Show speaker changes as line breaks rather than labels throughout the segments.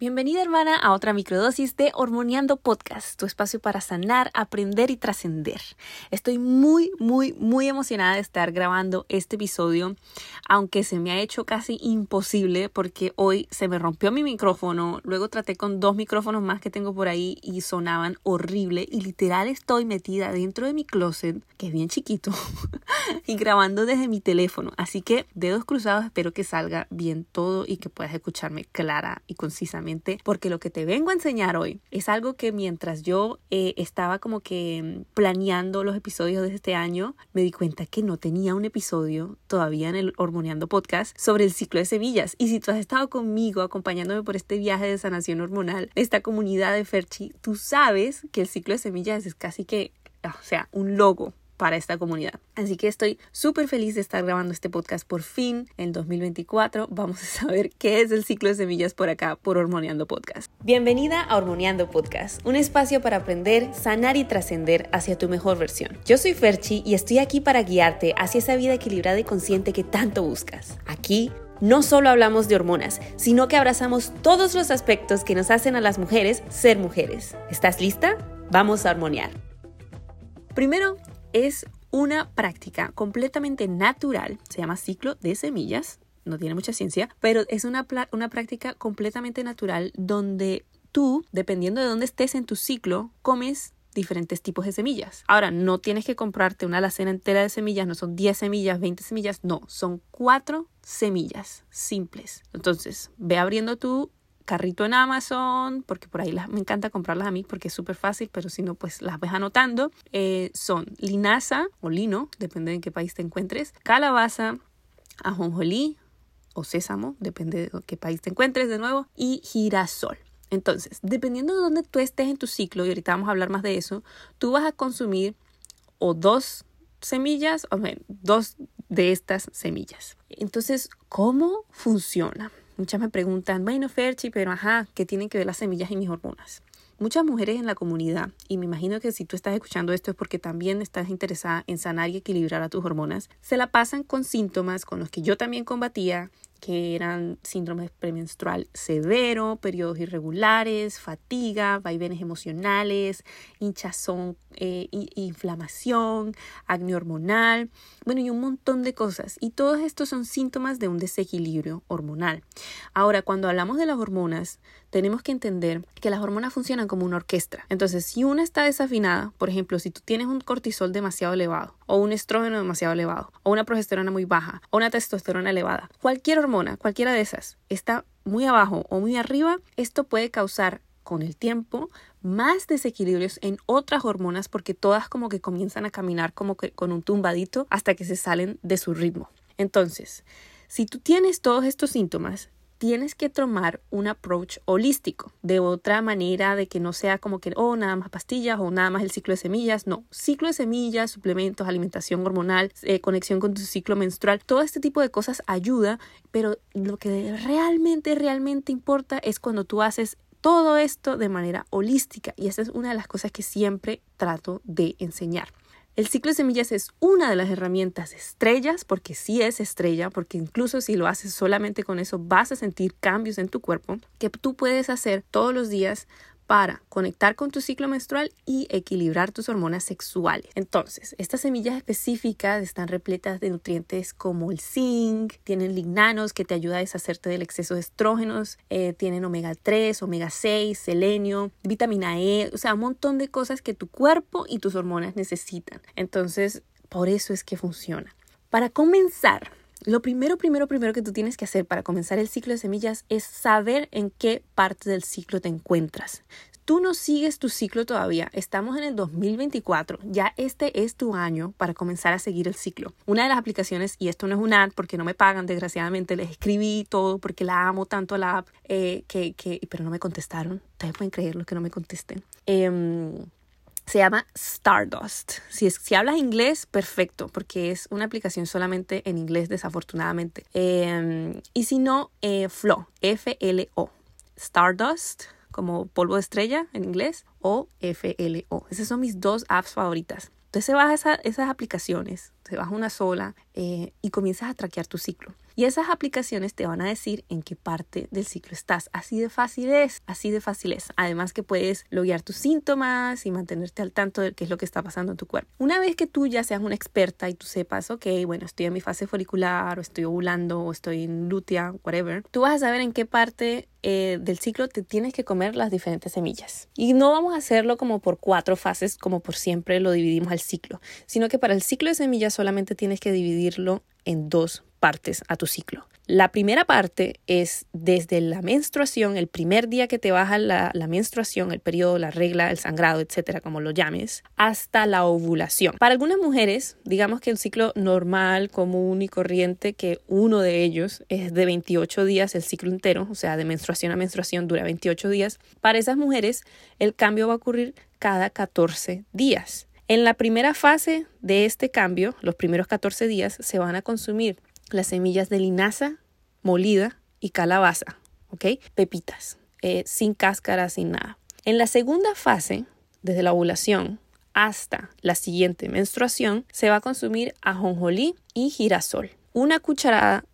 Bienvenida hermana a otra microdosis de Hormoneando Podcast, tu espacio para sanar, aprender y trascender. Estoy muy, muy, muy emocionada de estar grabando este episodio, aunque se me ha hecho casi imposible porque hoy se me rompió mi micrófono, luego traté con dos micrófonos más que tengo por ahí y sonaban horrible y literal estoy metida dentro de mi closet, que es bien chiquito, y grabando desde mi teléfono. Así que dedos cruzados, espero que salga bien todo y que puedas escucharme clara y concisamente porque lo que te vengo a enseñar hoy es algo que mientras yo eh, estaba como que planeando los episodios de este año, me di cuenta que no tenía un episodio todavía en el Hormoneando Podcast sobre el ciclo de semillas. Y si tú has estado conmigo acompañándome por este viaje de sanación hormonal, esta comunidad de Ferchi, tú sabes que el ciclo de semillas es casi que, o sea, un logo para esta comunidad. Así que estoy súper feliz de estar grabando este podcast por fin en 2024. Vamos a saber qué es el ciclo de semillas por acá por Hormoneando Podcast. Bienvenida a Hormoneando Podcast, un espacio para aprender, sanar y trascender hacia tu mejor versión. Yo soy Ferchi y estoy aquí para guiarte hacia esa vida equilibrada y consciente que tanto buscas. Aquí no solo hablamos de hormonas, sino que abrazamos todos los aspectos que nos hacen a las mujeres ser mujeres. ¿Estás lista? Vamos a hormonear. Primero, es una práctica completamente natural, se llama ciclo de semillas, no tiene mucha ciencia, pero es una, una práctica completamente natural donde tú, dependiendo de dónde estés en tu ciclo, comes diferentes tipos de semillas. Ahora, no tienes que comprarte una alacena entera de semillas, no son 10 semillas, 20 semillas, no, son 4 semillas simples. Entonces, ve abriendo tu carrito en Amazon, porque por ahí me encanta comprarlas a mí porque es súper fácil, pero si no, pues las ves anotando. Eh, son linaza o lino, depende de en qué país te encuentres, calabaza, ajonjolí o sésamo, depende de qué país te encuentres de nuevo, y girasol. Entonces, dependiendo de dónde tú estés en tu ciclo, y ahorita vamos a hablar más de eso, tú vas a consumir o dos semillas, o dos de estas semillas. Entonces, ¿cómo funciona? Muchas me preguntan, bueno, Ferchi, pero ajá, ¿qué tienen que ver las semillas y mis hormonas? Muchas mujeres en la comunidad, y me imagino que si tú estás escuchando esto es porque también estás interesada en sanar y equilibrar a tus hormonas, se la pasan con síntomas con los que yo también combatía que eran síndrome premenstrual severo, periodos irregulares, fatiga, vaivenes emocionales, hinchazón, eh, inflamación, acné hormonal, bueno, y un montón de cosas. Y todos estos son síntomas de un desequilibrio hormonal. Ahora, cuando hablamos de las hormonas, tenemos que entender que las hormonas funcionan como una orquesta. Entonces, si una está desafinada, por ejemplo, si tú tienes un cortisol demasiado elevado, o un estrógeno demasiado elevado, o una progesterona muy baja, o una testosterona elevada, cualquier hormona, cualquiera de esas, está muy abajo o muy arriba, esto puede causar con el tiempo más desequilibrios en otras hormonas porque todas como que comienzan a caminar como que con un tumbadito hasta que se salen de su ritmo. Entonces, si tú tienes todos estos síntomas, tienes que tomar un approach holístico, de otra manera de que no sea como que, oh, nada más pastillas o nada más el ciclo de semillas, no, ciclo de semillas, suplementos, alimentación hormonal, eh, conexión con tu ciclo menstrual, todo este tipo de cosas ayuda, pero lo que realmente, realmente importa es cuando tú haces todo esto de manera holística y esa es una de las cosas que siempre trato de enseñar. El ciclo de semillas es una de las herramientas estrellas, porque sí es estrella, porque incluso si lo haces solamente con eso vas a sentir cambios en tu cuerpo que tú puedes hacer todos los días para conectar con tu ciclo menstrual y equilibrar tus hormonas sexuales. Entonces, estas semillas específicas están repletas de nutrientes como el zinc, tienen lignanos que te ayuda a deshacerte del exceso de estrógenos, eh, tienen omega 3, omega 6, selenio, vitamina E, o sea, un montón de cosas que tu cuerpo y tus hormonas necesitan. Entonces, por eso es que funciona. Para comenzar, lo primero, primero, primero que tú tienes que hacer para comenzar el ciclo de semillas es saber en qué parte del ciclo te encuentras. Tú no sigues tu ciclo todavía, estamos en el 2024, ya este es tu año para comenzar a seguir el ciclo. Una de las aplicaciones, y esto no es una ad porque no me pagan, desgraciadamente les escribí todo porque la amo tanto la app, eh, que, que, pero no me contestaron. Ustedes pueden creerlo que no me contesten. Eh, se llama Stardust. Si, es, si hablas inglés, perfecto, porque es una aplicación solamente en inglés, desafortunadamente. Em, y si no, eh, Flow, F-L-O. Stardust, como polvo de estrella en inglés, o F-L-O. Esas son mis dos apps favoritas. Entonces se baja esas aplicaciones, se baja una sola eh, y comienzas a traquear tu ciclo. Y esas aplicaciones te van a decir en qué parte del ciclo estás. Así de fácil es, así de fácil es. Además que puedes loguear tus síntomas y mantenerte al tanto de qué es lo que está pasando en tu cuerpo. Una vez que tú ya seas una experta y tú sepas, ok, bueno, estoy en mi fase folicular o estoy ovulando o estoy en lútea, whatever, tú vas a saber en qué parte eh, del ciclo te tienes que comer las diferentes semillas. Y no vamos a hacerlo como por cuatro fases, como por siempre lo dividimos al ciclo, sino que para el ciclo de semillas solamente tienes que dividirlo en dos partes a tu ciclo. La primera parte es desde la menstruación, el primer día que te baja la, menstruación, el periodo, la regla, el sangrado, etcétera, como lo llames, hasta la ovulación. Para algunas mujeres, digamos que el ciclo normal, común y corriente, que uno de ellos es de 28 días, el ciclo entero, o sea, de menstruación a menstruación dura 28 días. Para esas mujeres, el cambio va a ocurrir cada 14 días. En la primera fase de este cambio, los primeros 14 días, se van a consumir las semillas de linaza molida y calabaza, ¿ok? Pepitas, eh, sin cáscara, sin nada. En la segunda fase, desde la ovulación hasta la siguiente menstruación, se va a consumir ajonjolí y girasol, una cucharada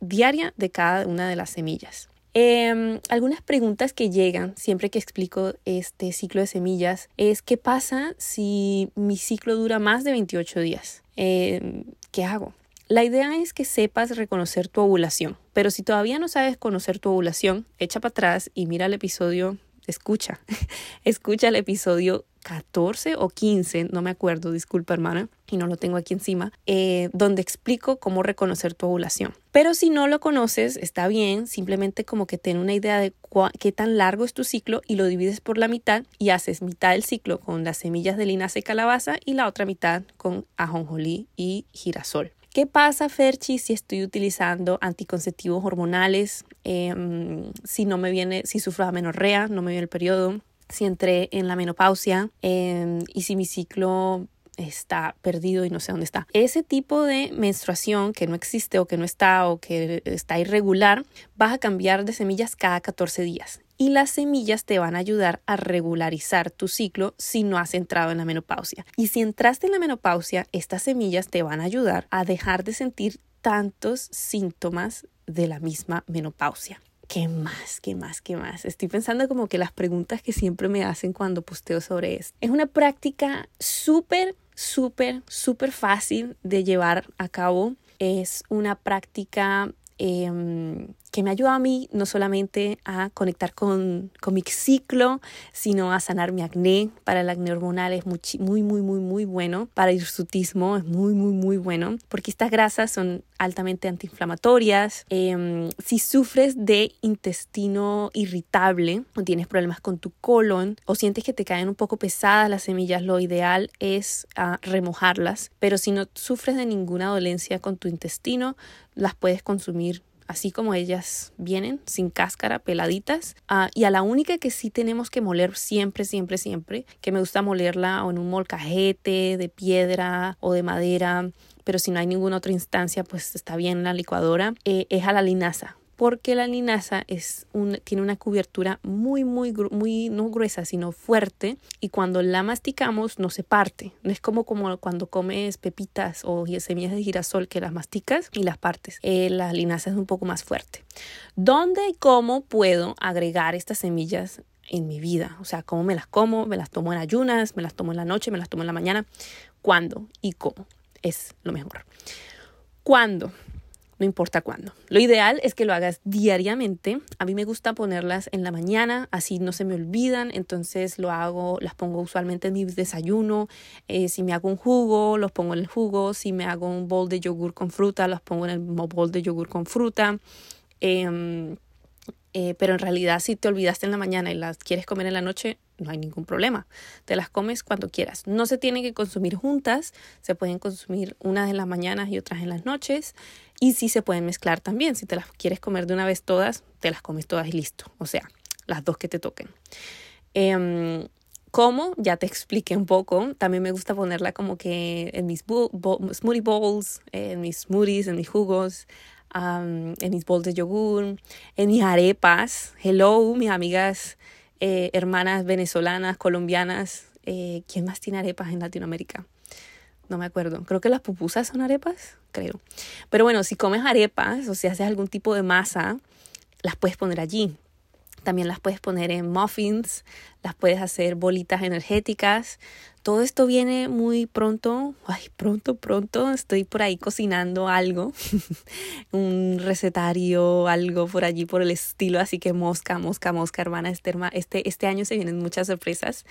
diaria de cada una de las semillas. Em, algunas preguntas que llegan siempre que explico este ciclo de semillas es qué pasa si mi ciclo dura más de 28 días. Em, ¿Qué hago? La idea es que sepas reconocer tu ovulación, pero si todavía no sabes conocer tu ovulación, echa para atrás y mira el episodio, escucha, escucha el episodio 14 o 15, no me acuerdo, disculpa hermana, y no lo tengo aquí encima, eh, donde explico cómo reconocer tu ovulación. Pero si no lo conoces, está bien, simplemente como que ten una idea de qué tan largo es tu ciclo y lo divides por la mitad y haces mitad del ciclo con las semillas de linaza y calabaza y la otra mitad con ajonjolí y girasol. ¿Qué pasa, Ferchi, si estoy utilizando anticonceptivos hormonales? Em, si no me viene, si sufro amenorrea, no me viene el periodo, si entré en la menopausia em, y si mi ciclo está perdido y no sé dónde está. Ese tipo de menstruación que no existe o que no está o que está irregular, vas a cambiar de semillas cada 14 días y las semillas te van a ayudar a regularizar tu ciclo si no has entrado en la menopausia. Y si entraste en la menopausia, estas semillas te van a ayudar a dejar de sentir tantos síntomas de la misma menopausia. ¿Qué más? ¿Qué más? ¿Qué más? Estoy pensando como que las preguntas que siempre me hacen cuando posteo sobre esto. Es una práctica súper, súper, súper fácil de llevar a cabo. Es una práctica Em, que me ayuda a mí no solamente a conectar con, con, mi ciclo, sino a sanar mi acné. Para el acné hormonal es muy, muy, muy, muy, bueno. Para el hirsutismo es muy, muy, muy bueno, porque estas grasas son altamente antiinflamatorias. Em, si sufres de intestino irritable o tienes problemas con tu colon o sientes que te caen un poco pesadas las semillas, lo ideal es ah, remojarlas. Pero si no sufres de ninguna dolencia con tu intestino, las puedes consumir así como ellas vienen, sin cáscara, peladitas. Ah, y a la única que sí tenemos que moler siempre, siempre, siempre, que me gusta molerla o en un molcajete de piedra o de madera, pero si no hay ninguna otra instancia, pues está bien en la licuadora, eh, es a la linaza porque la linaza tiene una cubiertura muy, muy, muy, no gruesa, sino fuerte y cuando la masticamos no se parte. No es como, como cuando comes pepitas o semillas de girasol que las masticas y las partes. Eh, la linaza es un poco más fuerte. ¿Dónde y cómo puedo agregar estas semillas en mi vida? O sea, ¿cómo me las como? ¿Me las tomo en ayunas? ¿Me las tomo en la noche? ¿Me las tomo en la mañana? ¿Cuándo y cómo? Es lo mejor. ¿Cuándo? No importa cuándo. Lo ideal es que lo hagas diariamente. A mí me gusta ponerlas en la mañana, así no se me olvidan. Entonces lo hago, las pongo usualmente en mi desayuno. Eh, si me hago un jugo, los pongo en el jugo. Si me hago un bol de yogur con fruta, los pongo en el bol de yogur con fruta. Em, eh, pero en realidad si te olvidaste en la mañana y las quieres comer en la noche, no hay ningún problema. Te las comes cuando quieras. No se tienen que consumir juntas, se pueden consumir unas en las mañanas y otras en las noches. Y sí se pueden mezclar también. Si te las quieres comer de una vez todas, te las comes todas y listo. O sea, las dos que te toquen. Eh, ¿Cómo? Ya te expliqué un poco. También me gusta ponerla como que en mis smoothie bowls, en mis smoothies, en mis jugos en mis bols de yogur, en mis arepas. Hello, mis amigas, eh, hermanas venezolanas, colombianas. Eh, ¿Quién más tiene arepas en Latinoamérica? no me acuerdo. Creo que las pupusas son arepas, creo. Pero bueno, si comes arepas o si haces algún tipo de masa, las puedes poner allí. También las puedes poner en muffins, las puedes hacer bolitas energéticas. Todo esto viene muy pronto, ay, pronto, pronto, estoy por ahí cocinando algo, un recetario, algo por allí por el estilo, así que mosca, mosca, mosca, hermana, este, este, este año se vienen muchas sorpresas,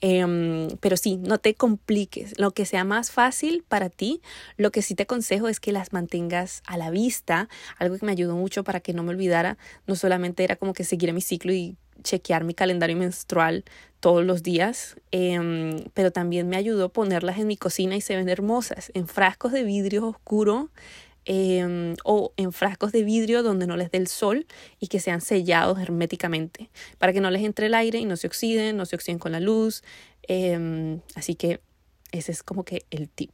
em, pero sí, no te compliques, lo que sea más fácil para ti, lo que sí te aconsejo es que las mantengas a la vista, algo que me ayudó mucho para que no me olvidara, no solamente era como que seguir mi ciclo y chequear mi calendario menstrual todos los días, em, pero también me ayudó ponerlas en mi cocina y se ven hermosas, en frascos de vidrio oscuro em, o en frascos de vidrio donde no les dé el sol y que sean sellados herméticamente para que no les entre el aire y no se oxiden, no se oxiden con la luz. Em, así que ese es como que el tip.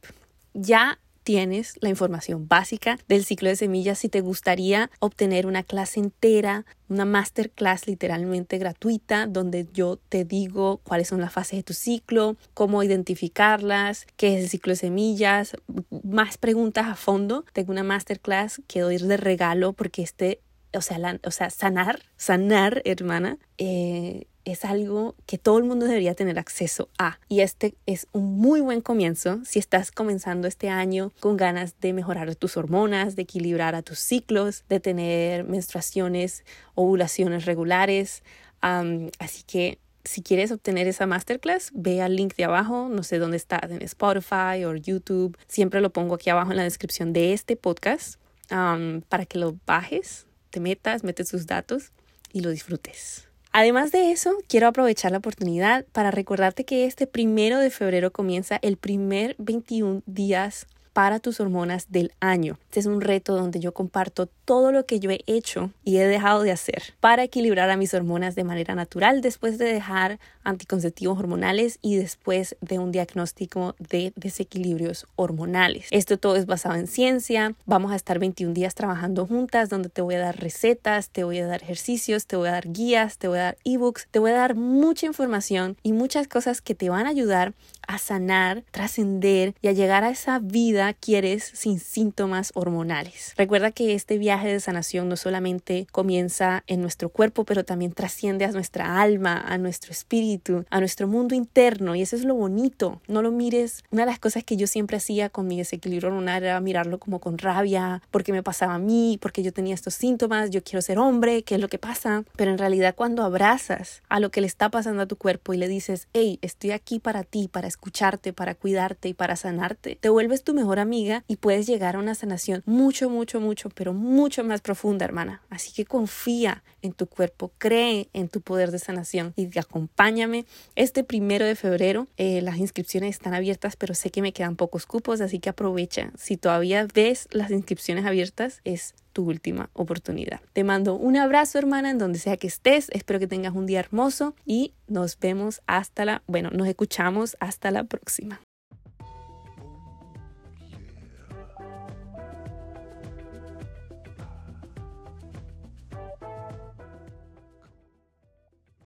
Ya tienes la información básica del ciclo de semillas. Si te gustaría obtener una clase entera, una masterclass literalmente gratuita, donde yo te digo cuáles son las fases de tu ciclo, cómo identificarlas, qué es el ciclo de semillas, más preguntas a fondo, tengo una masterclass que doy de regalo porque este o sea, o sea, sanar, sanar, hermana, eh, es algo que todo el mundo debería tener acceso a. Y este es un muy buen comienzo si estás comenzando este año con ganas de mejorar tus hormonas, de equilibrar a tus ciclos, de tener menstruaciones, ovulaciones regulares. así que si quieres obtener esa masterclass, ve al link de abajo, no sé dónde estás, en Spotify o YouTube. Siempre lo pongo aquí abajo en la descripción de este podcast para que lo bajes, te metas, metes tus datos y lo disfrutes. Además de eso, quiero aprovechar la oportunidad para recordarte que este primero de febrero comienza el primer 21 días para tus hormonas del año. Este es un reto donde yo comparto todo lo que yo he hecho y he dejado de hacer para equilibrar a mis hormonas de manera natural después de dejar anticonceptivos hormonales y después de un diagnóstico de desequilibrios hormonales. Esto todo es basado en ciencia. Vamos a estar 21 días trabajando juntas donde te voy a dar recetas, te voy a dar ejercicios, te voy a dar guías, te voy a dar ebooks, te voy a dar mucha información y muchas cosas que te van a ayudar a sanar, trascender y a llegar a esa vida quieres sin síntomas hormonales. Recuerda que este viaje de sanación no solamente comienza en nuestro cuerpo, pero también trasciende a nuestra alma, a nuestro espíritu, a nuestro mundo interno y eso es lo bonito. No lo mires. Una de las cosas que yo siempre hacía con mi desequilibrio hormonal era mirarlo como con rabia, porque me pasaba a mí, porque yo tenía estos síntomas, yo quiero ser hombre, ¿qué es lo que pasa? Pero en realidad cuando abrazas a lo que le está pasando a tu cuerpo y le dices, hey, estoy aquí para ti, para escucharte, para cuidarte y para sanarte, te vuelves tu mejor amiga y puedes llegar a una sanación mucho, mucho, mucho, pero mucho más profunda, hermana. Así que confía en tu cuerpo, cree en tu poder de sanación y acompáñame este primero de febrero. Eh, las inscripciones están abiertas, pero sé que me quedan pocos cupos, así que aprovecha. Si todavía ves las inscripciones abiertas, es tu última oportunidad. Te mando un abrazo, hermana, en donde sea que estés. Espero que tengas un día hermoso y nos vemos hasta la, bueno, nos escuchamos hasta la próxima.